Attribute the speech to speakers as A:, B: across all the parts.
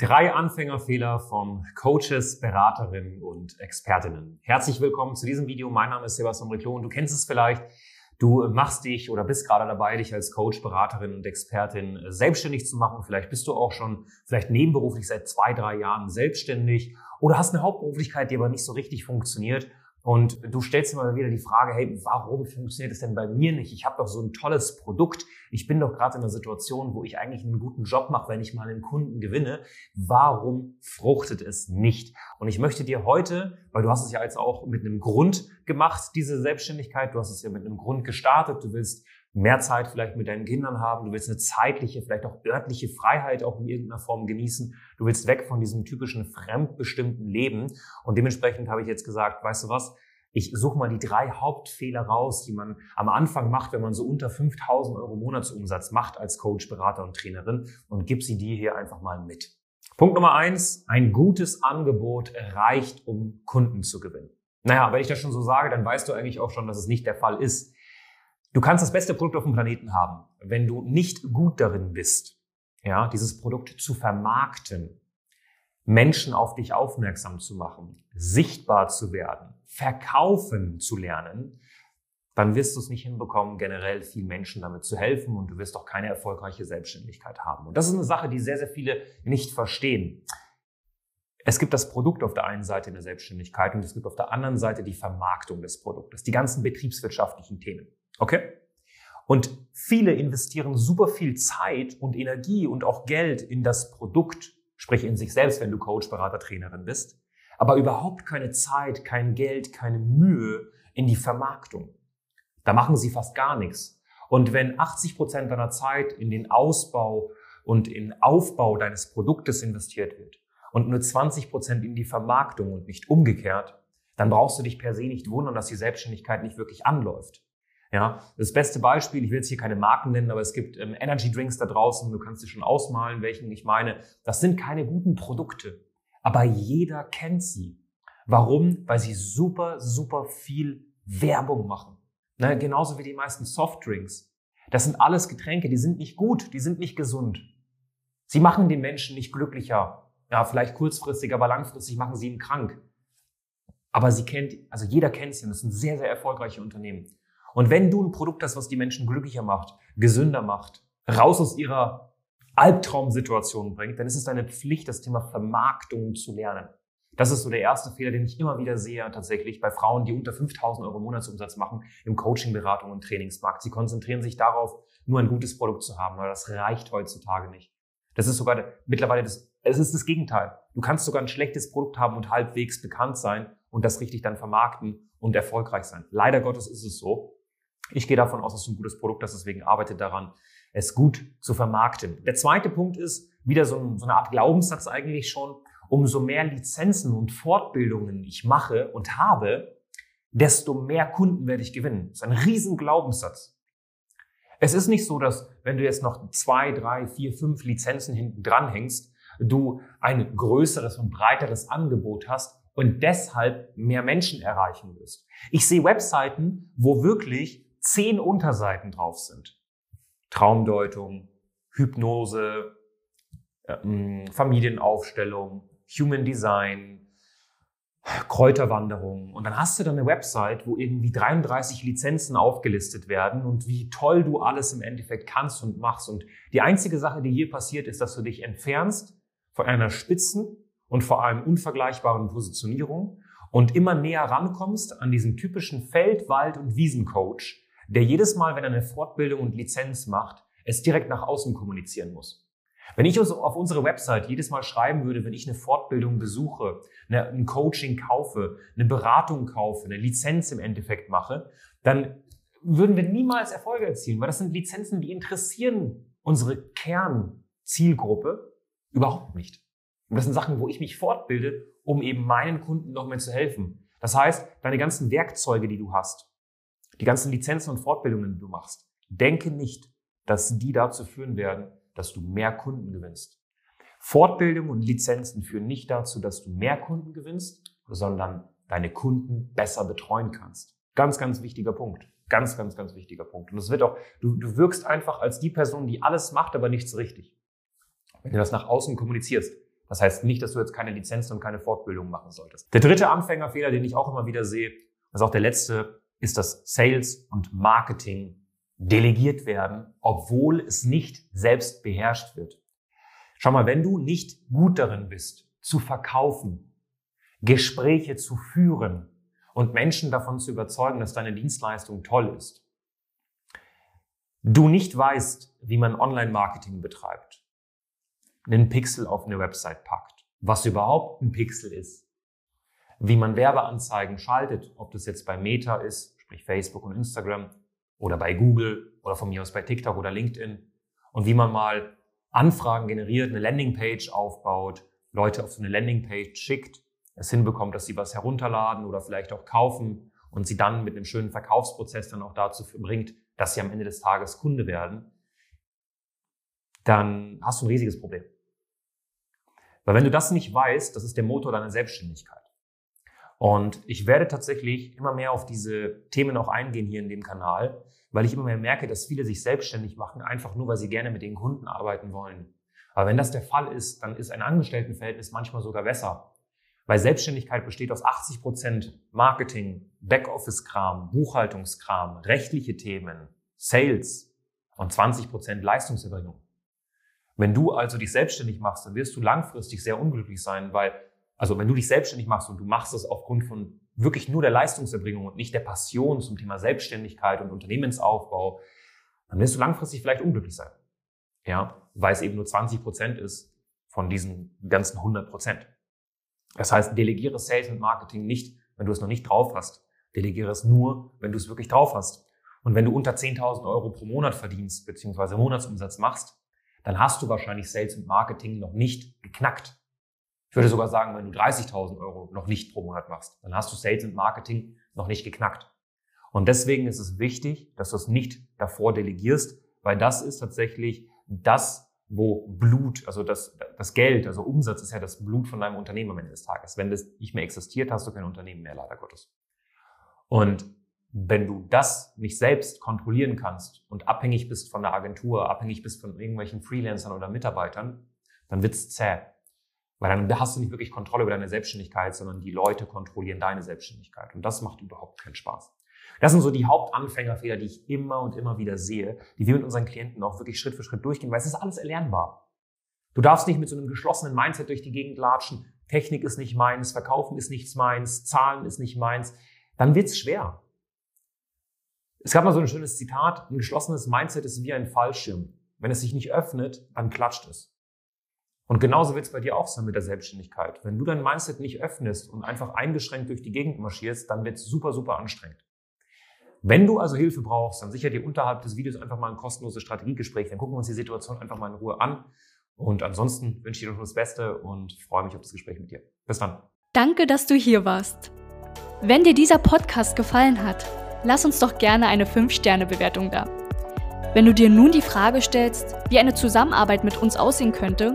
A: Drei Anfängerfehler von Coaches, Beraterinnen und Expertinnen. Herzlich willkommen zu diesem Video. Mein Name ist Sebastian Riclo und du kennst es vielleicht. Du machst dich oder bist gerade dabei, dich als Coach, Beraterin und Expertin selbstständig zu machen. Vielleicht bist du auch schon, vielleicht nebenberuflich seit zwei, drei Jahren selbstständig oder hast eine Hauptberuflichkeit, die aber nicht so richtig funktioniert und du stellst immer wieder die Frage, hey, warum funktioniert es denn bei mir nicht? Ich habe doch so ein tolles Produkt. Ich bin doch gerade in einer Situation, wo ich eigentlich einen guten Job mache, wenn ich mal einen Kunden gewinne. Warum fruchtet es nicht? Und ich möchte dir heute, weil du hast es ja jetzt auch mit einem Grund gemacht, diese Selbstständigkeit, du hast es ja mit einem Grund gestartet, du willst mehr Zeit vielleicht mit deinen Kindern haben, du willst eine zeitliche, vielleicht auch örtliche Freiheit auch in irgendeiner Form genießen, du willst weg von diesem typischen fremdbestimmten Leben und dementsprechend habe ich jetzt gesagt, weißt du was, ich suche mal die drei Hauptfehler raus, die man am Anfang macht, wenn man so unter 5000 Euro Monatsumsatz macht als Coach, Berater und Trainerin und gib sie dir hier einfach mal mit. Punkt Nummer eins, ein gutes Angebot reicht, um Kunden zu gewinnen. Naja, wenn ich das schon so sage, dann weißt du eigentlich auch schon, dass es nicht der Fall ist. Du kannst das beste Produkt auf dem Planeten haben. Wenn du nicht gut darin bist, ja, dieses Produkt zu vermarkten, Menschen auf dich aufmerksam zu machen, sichtbar zu werden, verkaufen zu lernen, dann wirst du es nicht hinbekommen, generell vielen Menschen damit zu helfen und du wirst auch keine erfolgreiche Selbstständigkeit haben. Und das ist eine Sache, die sehr, sehr viele nicht verstehen. Es gibt das Produkt auf der einen Seite in der Selbstständigkeit und es gibt auf der anderen Seite die Vermarktung des Produktes, die ganzen betriebswirtschaftlichen Themen. Okay? Und viele investieren super viel Zeit und Energie und auch Geld in das Produkt, sprich in sich selbst, wenn du Coach, Berater, Trainerin bist, aber überhaupt keine Zeit, kein Geld, keine Mühe in die Vermarktung. Da machen sie fast gar nichts. Und wenn 80 Prozent deiner Zeit in den Ausbau und in Aufbau deines Produktes investiert wird und nur 20 Prozent in die Vermarktung und nicht umgekehrt, dann brauchst du dich per se nicht wundern, dass die Selbstständigkeit nicht wirklich anläuft. Ja, das beste Beispiel, ich will jetzt hier keine Marken nennen, aber es gibt ähm, Energy Drinks da draußen, du kannst dir schon ausmalen, welchen ich meine. Das sind keine guten Produkte, aber jeder kennt sie. Warum? Weil sie super, super viel Werbung machen. Ne? Genauso wie die meisten Softdrinks. Das sind alles Getränke, die sind nicht gut, die sind nicht gesund. Sie machen den Menschen nicht glücklicher. Ja, vielleicht kurzfristig, aber langfristig machen sie ihn krank. Aber sie kennt, also jeder kennt sie und das sind sehr, sehr erfolgreiche Unternehmen. Und wenn du ein Produkt hast, was die Menschen glücklicher macht, gesünder macht, raus aus ihrer Albtraumsituation bringt, dann ist es deine Pflicht, das Thema Vermarktung zu lernen. Das ist so der erste Fehler, den ich immer wieder sehe, tatsächlich bei Frauen, die unter 5000 Euro Monatsumsatz machen im Coaching, Beratung und Trainingsmarkt. Sie konzentrieren sich darauf, nur ein gutes Produkt zu haben, aber das reicht heutzutage nicht. Das ist sogar mittlerweile das, es ist das Gegenteil. Du kannst sogar ein schlechtes Produkt haben und halbwegs bekannt sein und das richtig dann vermarkten und erfolgreich sein. Leider Gottes ist es so. Ich gehe davon aus, dass du ein gutes Produkt hast, deswegen arbeite daran, es gut zu vermarkten. Der zweite Punkt ist wieder so, so eine Art Glaubenssatz eigentlich schon. Umso mehr Lizenzen und Fortbildungen ich mache und habe, desto mehr Kunden werde ich gewinnen. Das ist ein riesen Glaubenssatz. Es ist nicht so, dass wenn du jetzt noch zwei, drei, vier, fünf Lizenzen hinten dran hängst, du ein größeres und breiteres Angebot hast und deshalb mehr Menschen erreichen wirst. Ich sehe Webseiten, wo wirklich zehn Unterseiten drauf sind. Traumdeutung, Hypnose, äh, Familienaufstellung, Human Design, Kräuterwanderung. Und dann hast du dann eine Website, wo irgendwie 33 Lizenzen aufgelistet werden und wie toll du alles im Endeffekt kannst und machst. Und die einzige Sache, die hier passiert, ist, dass du dich entfernst von einer spitzen und vor allem unvergleichbaren Positionierung und immer näher rankommst an diesen typischen Feld-, Wald- und Wiesencoach, der jedes Mal, wenn er eine Fortbildung und Lizenz macht, es direkt nach außen kommunizieren muss. Wenn ich auf unsere Website jedes Mal schreiben würde, wenn ich eine Fortbildung besuche, eine, ein Coaching kaufe, eine Beratung kaufe, eine Lizenz im Endeffekt mache, dann würden wir niemals Erfolge erzielen, weil das sind Lizenzen, die interessieren unsere Kernzielgruppe überhaupt nicht. Und das sind Sachen, wo ich mich fortbilde, um eben meinen Kunden noch mehr zu helfen. Das heißt, deine ganzen Werkzeuge, die du hast, die ganzen Lizenzen und Fortbildungen, die du machst, denke nicht, dass die dazu führen werden, dass du mehr Kunden gewinnst. Fortbildung und Lizenzen führen nicht dazu, dass du mehr Kunden gewinnst, sondern deine Kunden besser betreuen kannst. Ganz, ganz wichtiger Punkt. Ganz, ganz, ganz wichtiger Punkt. Und es wird auch, du, du wirkst einfach als die Person, die alles macht, aber nichts richtig. Wenn du das nach außen kommunizierst. Das heißt nicht, dass du jetzt keine Lizenzen und keine Fortbildung machen solltest. Der dritte Anfängerfehler, den ich auch immer wieder sehe, das ist auch der letzte, ist, dass Sales und Marketing delegiert werden, obwohl es nicht selbst beherrscht wird. Schau mal, wenn du nicht gut darin bist, zu verkaufen, Gespräche zu führen, und Menschen davon zu überzeugen, dass deine Dienstleistung toll ist. Du nicht weißt, wie man Online-Marketing betreibt, einen Pixel auf eine Website packt, was überhaupt ein Pixel ist, wie man Werbeanzeigen schaltet, ob das jetzt bei Meta ist, sprich Facebook und Instagram, oder bei Google oder von mir aus bei TikTok oder LinkedIn, und wie man mal Anfragen generiert, eine Landingpage aufbaut, Leute auf so eine Landingpage schickt es hinbekommt, dass sie was herunterladen oder vielleicht auch kaufen und sie dann mit einem schönen Verkaufsprozess dann auch dazu bringt, dass sie am Ende des Tages Kunde werden, dann hast du ein riesiges Problem. Weil wenn du das nicht weißt, das ist der Motor deiner Selbstständigkeit. Und ich werde tatsächlich immer mehr auf diese Themen auch eingehen hier in dem Kanal, weil ich immer mehr merke, dass viele sich selbstständig machen, einfach nur, weil sie gerne mit den Kunden arbeiten wollen. Aber wenn das der Fall ist, dann ist ein Angestelltenverhältnis manchmal sogar besser, weil Selbstständigkeit besteht aus 80 Prozent Marketing, Backoffice-Kram, Buchhaltungskram, rechtliche Themen, Sales und 20 Prozent Leistungserbringung. Wenn du also dich selbstständig machst, dann wirst du langfristig sehr unglücklich sein, weil, also wenn du dich selbstständig machst und du machst es aufgrund von wirklich nur der Leistungserbringung und nicht der Passion zum Thema Selbstständigkeit und Unternehmensaufbau, dann wirst du langfristig vielleicht unglücklich sein. Ja, weil es eben nur 20 Prozent ist von diesen ganzen 100 Prozent. Das heißt, delegiere Sales und Marketing nicht, wenn du es noch nicht drauf hast. Delegiere es nur, wenn du es wirklich drauf hast. Und wenn du unter 10.000 Euro pro Monat verdienst, beziehungsweise Monatsumsatz machst, dann hast du wahrscheinlich Sales und Marketing noch nicht geknackt. Ich würde sogar sagen, wenn du 30.000 Euro noch nicht pro Monat machst, dann hast du Sales und Marketing noch nicht geknackt. Und deswegen ist es wichtig, dass du es nicht davor delegierst, weil das ist tatsächlich das, wo Blut, also das, das Geld, also Umsatz ist ja das Blut von deinem Unternehmen am Ende des Tages. Wenn das nicht mehr existiert, hast du kein Unternehmen mehr, leider Gottes. Und wenn du das nicht selbst kontrollieren kannst und abhängig bist von der Agentur, abhängig bist von irgendwelchen Freelancern oder Mitarbeitern, dann wird's zäh. Weil dann hast du nicht wirklich Kontrolle über deine Selbstständigkeit, sondern die Leute kontrollieren deine Selbstständigkeit. Und das macht überhaupt keinen Spaß. Das sind so die Hauptanfängerfehler, die ich immer und immer wieder sehe, die wir mit unseren Klienten auch wirklich Schritt für Schritt durchgehen, weil es ist alles erlernbar. Du darfst nicht mit so einem geschlossenen Mindset durch die Gegend latschen. Technik ist nicht meins, Verkaufen ist nichts meins, Zahlen ist nicht meins. Dann wird's schwer. Es gab mal so ein schönes Zitat, ein geschlossenes Mindset ist wie ein Fallschirm. Wenn es sich nicht öffnet, dann klatscht es. Und genauso wird es bei dir auch sein mit der Selbstständigkeit. Wenn du dein Mindset nicht öffnest und einfach eingeschränkt durch die Gegend marschierst, dann wird es super, super anstrengend. Wenn du also Hilfe brauchst, dann sicher dir unterhalb des Videos einfach mal ein kostenloses Strategiegespräch. Dann gucken wir uns die Situation einfach mal in Ruhe an. Und ansonsten wünsche ich dir nur das Beste und freue mich auf das Gespräch mit dir. Bis dann.
B: Danke, dass du hier warst. Wenn dir dieser Podcast gefallen hat, lass uns doch gerne eine 5-Sterne-Bewertung da. Wenn du dir nun die Frage stellst, wie eine Zusammenarbeit mit uns aussehen könnte,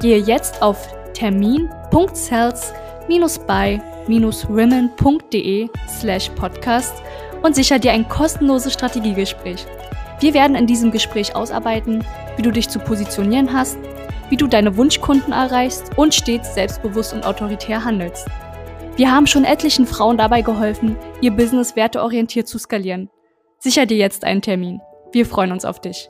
B: gehe jetzt auf termin.cells-by-women.de slash podcast und sicher dir ein kostenloses Strategiegespräch. Wir werden in diesem Gespräch ausarbeiten, wie du dich zu positionieren hast, wie du deine Wunschkunden erreichst und stets selbstbewusst und autoritär handelst. Wir haben schon etlichen Frauen dabei geholfen, ihr Business werteorientiert zu skalieren. Sicher dir jetzt einen Termin. Wir freuen uns auf dich.